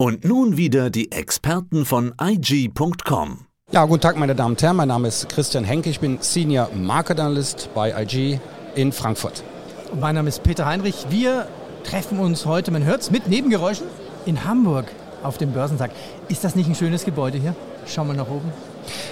Und nun wieder die Experten von IG.com. Ja, guten Tag, meine Damen und Herren. Mein Name ist Christian Henke. Ich bin Senior Market Analyst bei IG in Frankfurt. Und mein Name ist Peter Heinrich. Wir treffen uns heute, man hört es, mit Nebengeräuschen in Hamburg auf dem Börsentag. Ist das nicht ein schönes Gebäude hier? Schauen wir nach oben.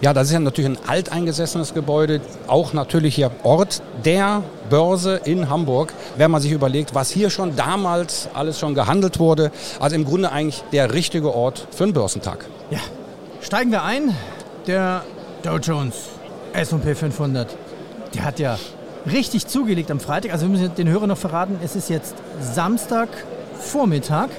Ja, das ist ja natürlich ein alteingesessenes Gebäude, auch natürlich hier Ort der Börse in Hamburg, wenn man sich überlegt, was hier schon damals alles schon gehandelt wurde. Also im Grunde eigentlich der richtige Ort für einen Börsentag. Ja, steigen wir ein. Der Dow Jones S&P 500, der hat ja richtig zugelegt am Freitag. Also wir müssen den Hörern noch verraten, es ist jetzt Samstag Vormittag.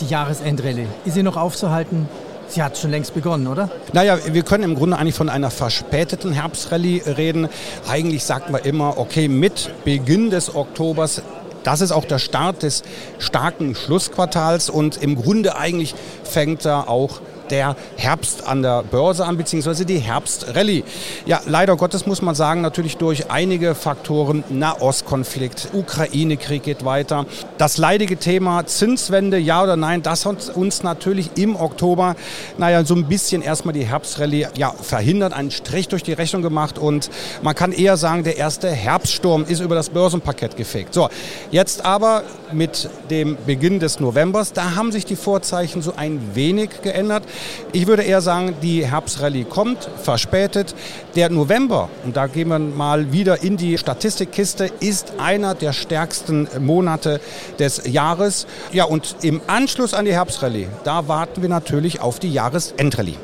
Die Jahresendrallye. Ist sie noch aufzuhalten? Sie hat schon längst begonnen, oder? Naja, wir können im Grunde eigentlich von einer verspäteten Herbstrallye reden. Eigentlich sagt man immer, okay, mit Beginn des Oktobers das ist auch der Start des starken Schlussquartals und im Grunde eigentlich fängt da auch der Herbst an der Börse an, beziehungsweise die Herbstrallye. Ja, leider Gottes muss man sagen, natürlich durch einige Faktoren, Nahostkonflikt, Ukraine-Krieg geht weiter. Das leidige Thema Zinswende, ja oder nein, das hat uns natürlich im Oktober, naja, so ein bisschen erstmal die Herbstrallye ja, verhindert, einen Strich durch die Rechnung gemacht und man kann eher sagen, der erste Herbststurm ist über das Börsenparkett gefegt. So, jetzt aber mit dem Beginn des Novembers, da haben sich die Vorzeichen so ein wenig geändert. Ich würde eher sagen, die Herbstrallye kommt, verspätet. Der November, und da gehen wir mal wieder in die Statistikkiste, ist einer der stärksten Monate des Jahres. Ja, und im Anschluss an die Herbstrallye, da warten wir natürlich auf die Jahresendrallye.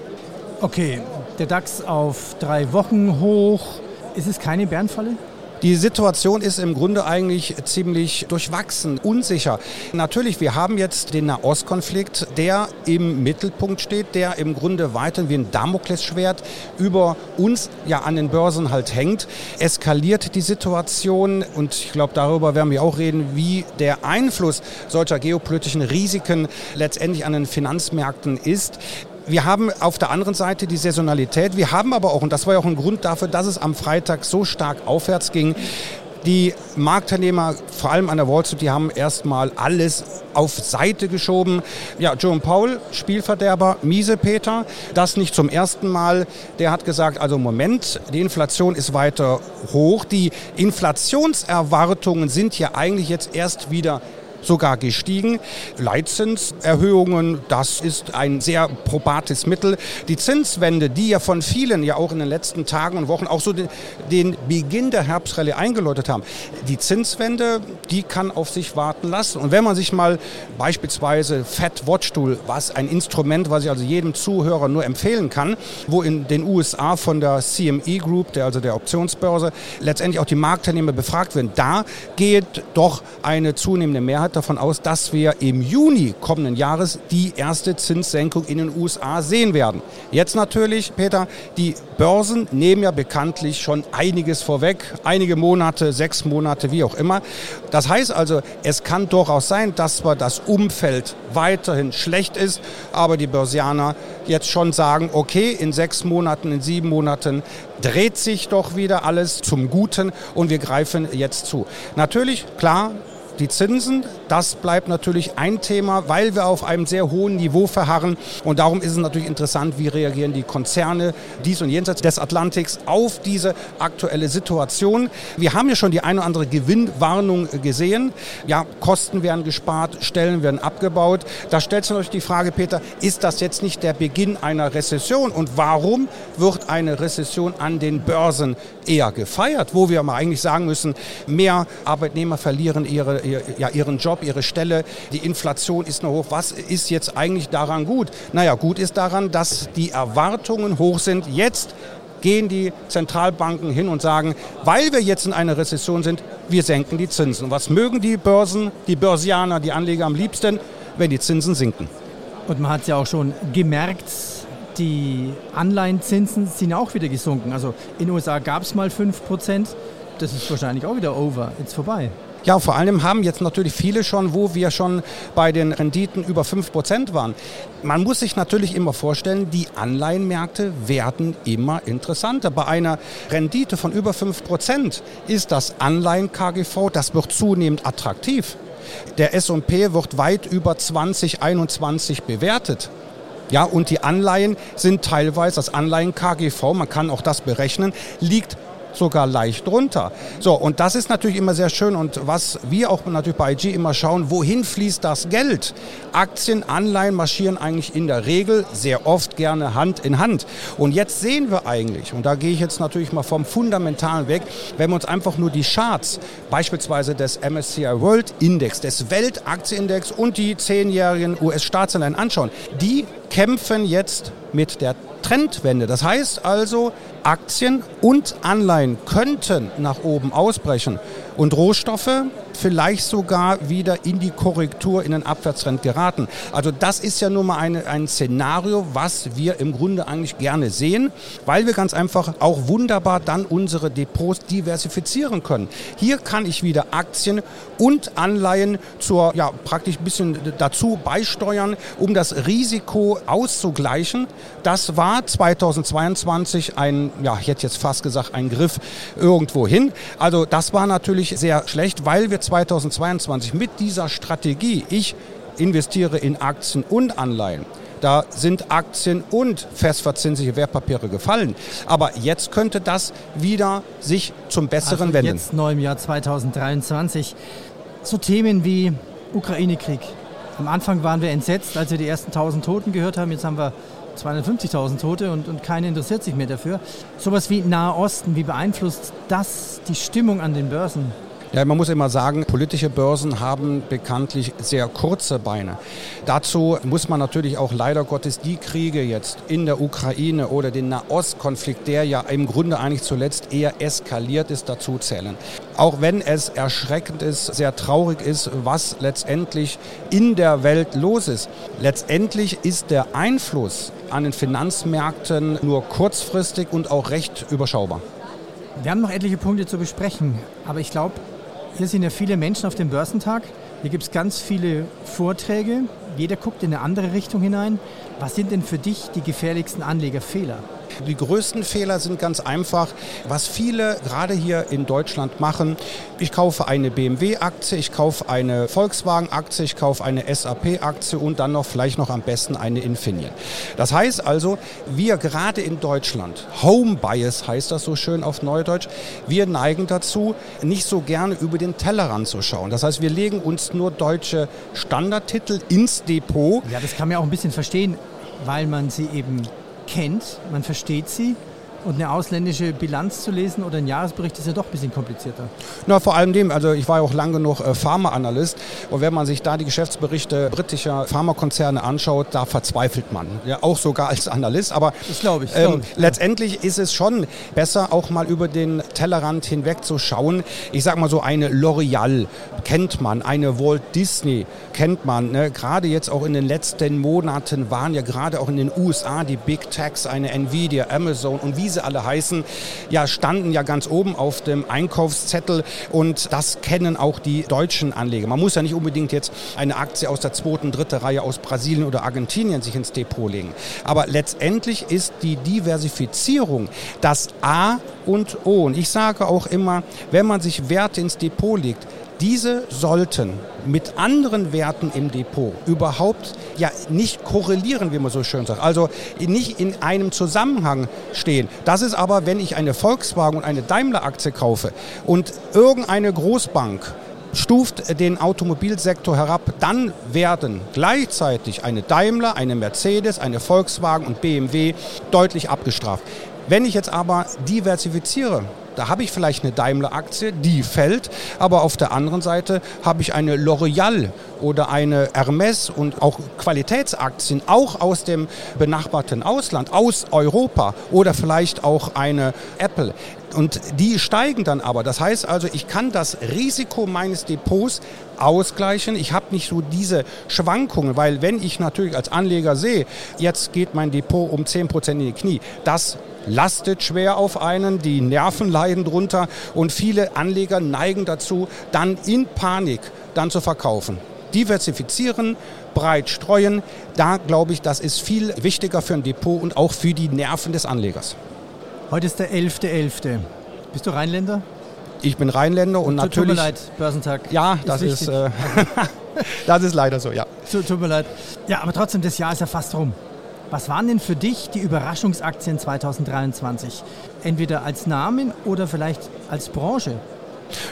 Okay, der DAX auf drei Wochen hoch. Ist es keine Bärenfalle? Die Situation ist im Grunde eigentlich ziemlich durchwachsen, unsicher. Natürlich, wir haben jetzt den Nahostkonflikt, der im Mittelpunkt steht, der im Grunde weiterhin wie ein Damoklesschwert über uns ja an den Börsen halt hängt. Eskaliert die Situation und ich glaube, darüber werden wir auch reden, wie der Einfluss solcher geopolitischen Risiken letztendlich an den Finanzmärkten ist. Wir haben auf der anderen Seite die Saisonalität. Wir haben aber auch, und das war ja auch ein Grund dafür, dass es am Freitag so stark aufwärts ging, die Marktteilnehmer, vor allem an der Wall Street, die haben erstmal alles auf Seite geschoben. Ja, Jerome Powell, Spielverderber, miese Peter, das nicht zum ersten Mal. Der hat gesagt, also Moment, die Inflation ist weiter hoch. Die Inflationserwartungen sind ja eigentlich jetzt erst wieder sogar gestiegen. Leitzinserhöhungen, das ist ein sehr probates Mittel. Die Zinswende, die ja von vielen ja auch in den letzten Tagen und Wochen auch so den, den Beginn der Herbstrallye eingeläutet haben, die Zinswende, die kann auf sich warten lassen. Und wenn man sich mal beispielsweise Fed Watch was ein Instrument, was ich also jedem Zuhörer nur empfehlen kann, wo in den USA von der CME Group, der also der Optionsbörse, letztendlich auch die Marktteilnehmer befragt werden, da geht doch eine zunehmende Mehrheit Mehrheit davon aus, dass wir im Juni kommenden Jahres die erste Zinssenkung in den USA sehen werden. Jetzt natürlich, Peter, die Börsen nehmen ja bekanntlich schon einiges vorweg, einige Monate, sechs Monate, wie auch immer. Das heißt also, es kann durchaus sein, dass zwar das Umfeld weiterhin schlecht ist, aber die Börsianer jetzt schon sagen, okay, in sechs Monaten, in sieben Monaten dreht sich doch wieder alles zum Guten und wir greifen jetzt zu. Natürlich, klar, die Zinsen, das bleibt natürlich ein Thema, weil wir auf einem sehr hohen Niveau verharren. Und darum ist es natürlich interessant, wie reagieren die Konzerne dies und jenseits des Atlantiks auf diese aktuelle Situation. Wir haben ja schon die eine oder andere Gewinnwarnung gesehen. Ja, Kosten werden gespart, Stellen werden abgebaut. Da stellt sich natürlich die Frage, Peter, ist das jetzt nicht der Beginn einer Rezession? Und warum wird eine Rezession an den Börsen eher gefeiert, wo wir mal eigentlich sagen müssen, mehr Arbeitnehmer verlieren ihre ihr, ja, ihren Job, ihre Stelle. Die Inflation ist noch hoch. Was ist jetzt eigentlich daran gut? Naja, gut ist daran, dass die Erwartungen hoch sind. Jetzt gehen die Zentralbanken hin und sagen, weil wir jetzt in einer Rezession sind, wir senken die Zinsen. Was mögen die Börsen, die Börsianer, die Anleger am liebsten, wenn die Zinsen sinken? Und man hat es ja auch schon gemerkt, die Anleihenzinsen sind auch wieder gesunken. Also in den USA gab es mal 5%, das ist wahrscheinlich auch wieder over, jetzt vorbei. Ja, vor allem haben jetzt natürlich viele schon, wo wir schon bei den Renditen über 5% waren. Man muss sich natürlich immer vorstellen, die Anleihenmärkte werden immer interessanter. Bei einer Rendite von über 5% ist das Anleihen-KGV, das wird zunehmend attraktiv. Der S&P wird weit über 2021 bewertet. Ja, und die Anleihen sind teilweise, das Anleihen KGV, man kann auch das berechnen, liegt sogar leicht drunter. So, und das ist natürlich immer sehr schön. Und was wir auch natürlich bei IG immer schauen, wohin fließt das Geld? Aktien, Anleihen marschieren eigentlich in der Regel sehr oft gerne Hand in Hand. Und jetzt sehen wir eigentlich, und da gehe ich jetzt natürlich mal vom Fundamentalen weg, wenn wir uns einfach nur die Charts, beispielsweise des MSCI World Index, des Weltaktienindex und die zehnjährigen US-Staatsanleihen anschauen, die kämpfen jetzt mit der Trendwende. Das heißt also, Aktien und Anleihen könnten nach oben ausbrechen und Rohstoffe vielleicht sogar wieder in die Korrektur, in den Abwärtstrend geraten. Also das ist ja nun mal eine, ein Szenario, was wir im Grunde eigentlich gerne sehen, weil wir ganz einfach auch wunderbar dann unsere Depots diversifizieren können. Hier kann ich wieder Aktien und Anleihen zur, ja, praktisch ein bisschen dazu beisteuern, um das Risiko auszugleichen. Das war 2022 ein, ja, ich hätte jetzt fast gesagt, ein Griff irgendwo hin. Also das war natürlich sehr schlecht, weil wir 2022 mit dieser Strategie, ich investiere in Aktien und Anleihen, da sind Aktien und festverzinsliche Wertpapiere gefallen. Aber jetzt könnte das wieder sich zum Besseren also wenden. Jetzt neu im Jahr 2023. So Themen wie Ukraine-Krieg. Am Anfang waren wir entsetzt, als wir die ersten 1000 Toten gehört haben. Jetzt haben wir 250.000 Tote und, und keiner interessiert sich mehr dafür. Sowas wie Nahe Osten, wie beeinflusst das die Stimmung an den Börsen? Ja, man muss immer sagen, politische Börsen haben bekanntlich sehr kurze Beine. Dazu muss man natürlich auch leider Gottes die Kriege jetzt in der Ukraine oder den Nahostkonflikt, der ja im Grunde eigentlich zuletzt eher eskaliert ist, dazu zählen. Auch wenn es erschreckend ist, sehr traurig ist, was letztendlich in der Welt los ist. Letztendlich ist der Einfluss an den Finanzmärkten nur kurzfristig und auch recht überschaubar. Wir haben noch etliche Punkte zu besprechen, aber ich glaube, hier sind ja viele Menschen auf dem Börsentag. Hier gibt es ganz viele Vorträge. Jeder guckt in eine andere Richtung hinein. Was sind denn für dich die gefährlichsten Anlegerfehler? Die größten Fehler sind ganz einfach, was viele gerade hier in Deutschland machen. Ich kaufe eine BMW-Aktie, ich kaufe eine Volkswagen-Aktie, ich kaufe eine SAP-Aktie und dann noch vielleicht noch am besten eine Infineon. Das heißt also, wir gerade in Deutschland, Home Bias heißt das so schön auf Neudeutsch, wir neigen dazu, nicht so gerne über den Tellerrand zu schauen. Das heißt, wir legen uns nur deutsche Standardtitel ins Depot. Ja, das kann man auch ein bisschen verstehen, weil man sie eben kennt, man versteht sie. Und eine ausländische Bilanz zu lesen oder ein Jahresbericht ist ja doch ein bisschen komplizierter. Na, vor allem dem, also ich war ja auch lange genug äh, Pharmaanalyst und wenn man sich da die Geschäftsberichte britischer Pharmakonzerne anschaut, da verzweifelt man. Ja, auch sogar als Analyst. Aber das glaube ich, ähm, ich. letztendlich ist es schon besser, auch mal über den Tellerrand hinweg zu schauen. Ich sage mal so, eine L'Oreal kennt man, eine Walt Disney kennt man. Ne? Gerade jetzt auch in den letzten Monaten waren ja gerade auch in den USA die Big Techs, eine Nvidia, Amazon und wie sie alle heißen, ja standen ja ganz oben auf dem Einkaufszettel und das kennen auch die deutschen Anleger. Man muss ja nicht unbedingt jetzt eine Aktie aus der zweiten, dritten Reihe aus Brasilien oder Argentinien sich ins Depot legen. Aber letztendlich ist die Diversifizierung das A und O. Und ich sage auch immer, wenn man sich Werte ins Depot legt, diese sollten mit anderen Werten im Depot überhaupt ja nicht korrelieren, wie man so schön sagt. Also nicht in einem Zusammenhang stehen. Das ist aber, wenn ich eine Volkswagen und eine Daimler-Aktie kaufe und irgendeine Großbank stuft den Automobilsektor herab, dann werden gleichzeitig eine Daimler, eine Mercedes, eine Volkswagen und BMW deutlich abgestraft. Wenn ich jetzt aber diversifiziere, da habe ich vielleicht eine Daimler-Aktie, die fällt, aber auf der anderen Seite habe ich eine L'Oreal oder eine Hermes und auch Qualitätsaktien, auch aus dem benachbarten Ausland, aus Europa oder vielleicht auch eine Apple. Und die steigen dann aber. Das heißt also, ich kann das Risiko meines Depots ausgleichen. Ich habe nicht so diese Schwankungen, weil wenn ich natürlich als Anleger sehe, jetzt geht mein Depot um 10% in die Knie, das lastet schwer auf einen, die Nerven leiden drunter und viele Anleger neigen dazu, dann in Panik dann zu verkaufen. Diversifizieren, breit streuen, da glaube ich, das ist viel wichtiger für ein Depot und auch für die Nerven des Anlegers. Heute ist der 11.11. .11. Bist du Rheinländer? Ich bin Rheinländer und Tut- natürlich. Tut mir leid, Börsentag. Ja, das ist, wichtig. äh, das ist leider so, ja. Tut, tut mir leid. Ja, aber trotzdem, das Jahr ist ja fast rum. Was waren denn für dich die Überraschungsaktien 2023? Entweder als Namen oder vielleicht als Branche?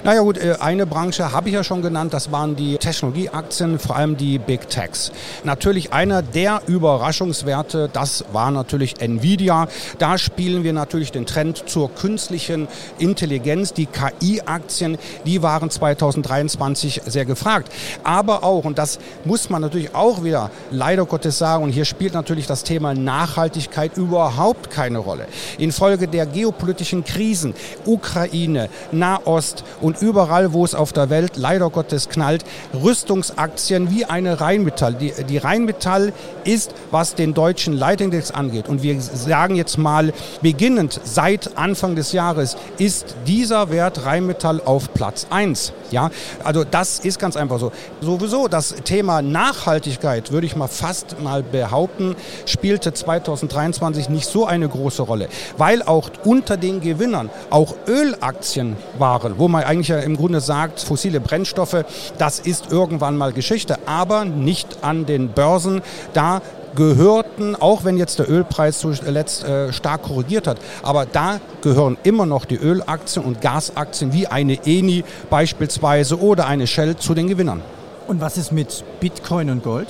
Naja gut, äh, eine Branche habe ich ja schon genannt, das waren die Technologieaktien, vor allem die Big Techs. Natürlich einer der Überraschungswerte, das war natürlich Nvidia. Da spielen wir natürlich den Trend zur künstlichen Intelligenz. Die KI-Aktien, die waren 2023 sehr gefragt. Aber auch, und das muss man natürlich auch wieder leider Gottes sagen, und hier spielt natürlich das Thema Nachhaltigkeit überhaupt keine Rolle. Infolge der geopolitischen Krisen, Ukraine, Nahost, und überall, wo es auf der Welt leider Gottes knallt, Rüstungsaktien wie eine Rheinmetall. Die, die Rheinmetall ist, was den deutschen Leitindex angeht, und wir sagen jetzt mal, beginnend seit Anfang des Jahres ist dieser Wert Rheinmetall auf Platz 1. Ja, also das ist ganz einfach so. Sowieso das Thema Nachhaltigkeit, würde ich mal fast mal behaupten, spielte 2023 nicht so eine große Rolle, weil auch unter den Gewinnern auch Ölaktien waren, wo man eigentlich ja im Grunde sagt, fossile Brennstoffe, das ist irgendwann mal Geschichte, aber nicht an den Börsen. Da gehörten, auch wenn jetzt der Ölpreis zuletzt äh, stark korrigiert hat, aber da gehören immer noch die Ölaktien und Gasaktien wie eine Eni beispielsweise oder eine Shell zu den Gewinnern. Und was ist mit Bitcoin und Gold?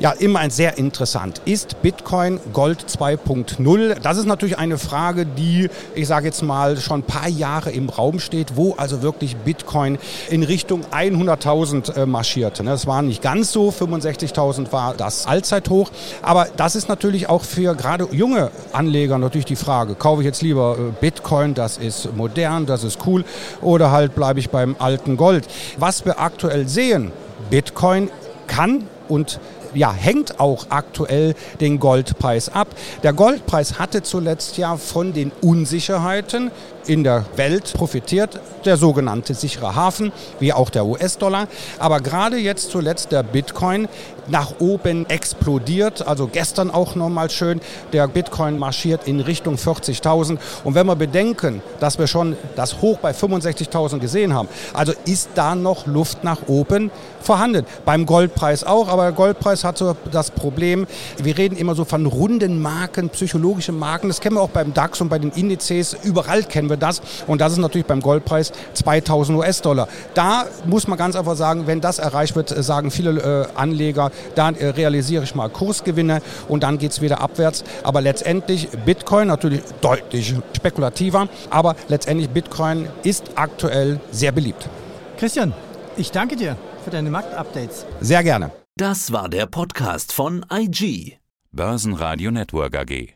Ja, immer ein sehr interessant. Ist Bitcoin Gold 2.0? Das ist natürlich eine Frage, die, ich sage jetzt mal, schon ein paar Jahre im Raum steht, wo also wirklich Bitcoin in Richtung 100.000 äh, marschierte. ne? Es waren nicht ganz so, 65.000 war das Allzeithoch. Aber das ist natürlich auch für gerade junge Anleger natürlich die Frage, kaufe ich jetzt lieber äh, Bitcoin, das ist modern, das ist cool, oder halt bleibe ich beim alten Gold. Was wir aktuell sehen, Bitcoin kann und ja, hängt auch aktuell den Goldpreis ab. Der Goldpreis hatte zuletzt ja von den Unsicherheiten in der Welt profitiert, der sogenannte sichere Hafen, wie auch der US-Dollar. Aber gerade jetzt zuletzt der Bitcoin nach oben explodiert. Also gestern auch nochmal schön, der Bitcoin marschiert in Richtung 40.000. Und wenn wir bedenken, dass wir schon das Hoch bei 65.000 gesehen haben, also ist da noch Luft nach oben vorhanden. Beim Goldpreis auch, aber der Goldpreis hat so das Problem, wir reden immer so von runden Marken, psychologische Marken. Das kennen wir auch beim DAX und bei den Indizes. Überall kennen wir das. Und das ist natürlich beim Goldpreis 2000 US-Dollar. Da muss man ganz einfach sagen, wenn das erreicht wird, sagen viele äh, Anleger, dann äh, realisiere ich mal Kursgewinne und dann geht es wieder abwärts. Aber letztendlich Bitcoin natürlich deutlich spekulativer, aber letztendlich Bitcoin ist aktuell sehr beliebt. Christian, ich danke dir für deine Marktupdates. Sehr gerne. Das war der Podcast von IG. Börsenradio Network AG.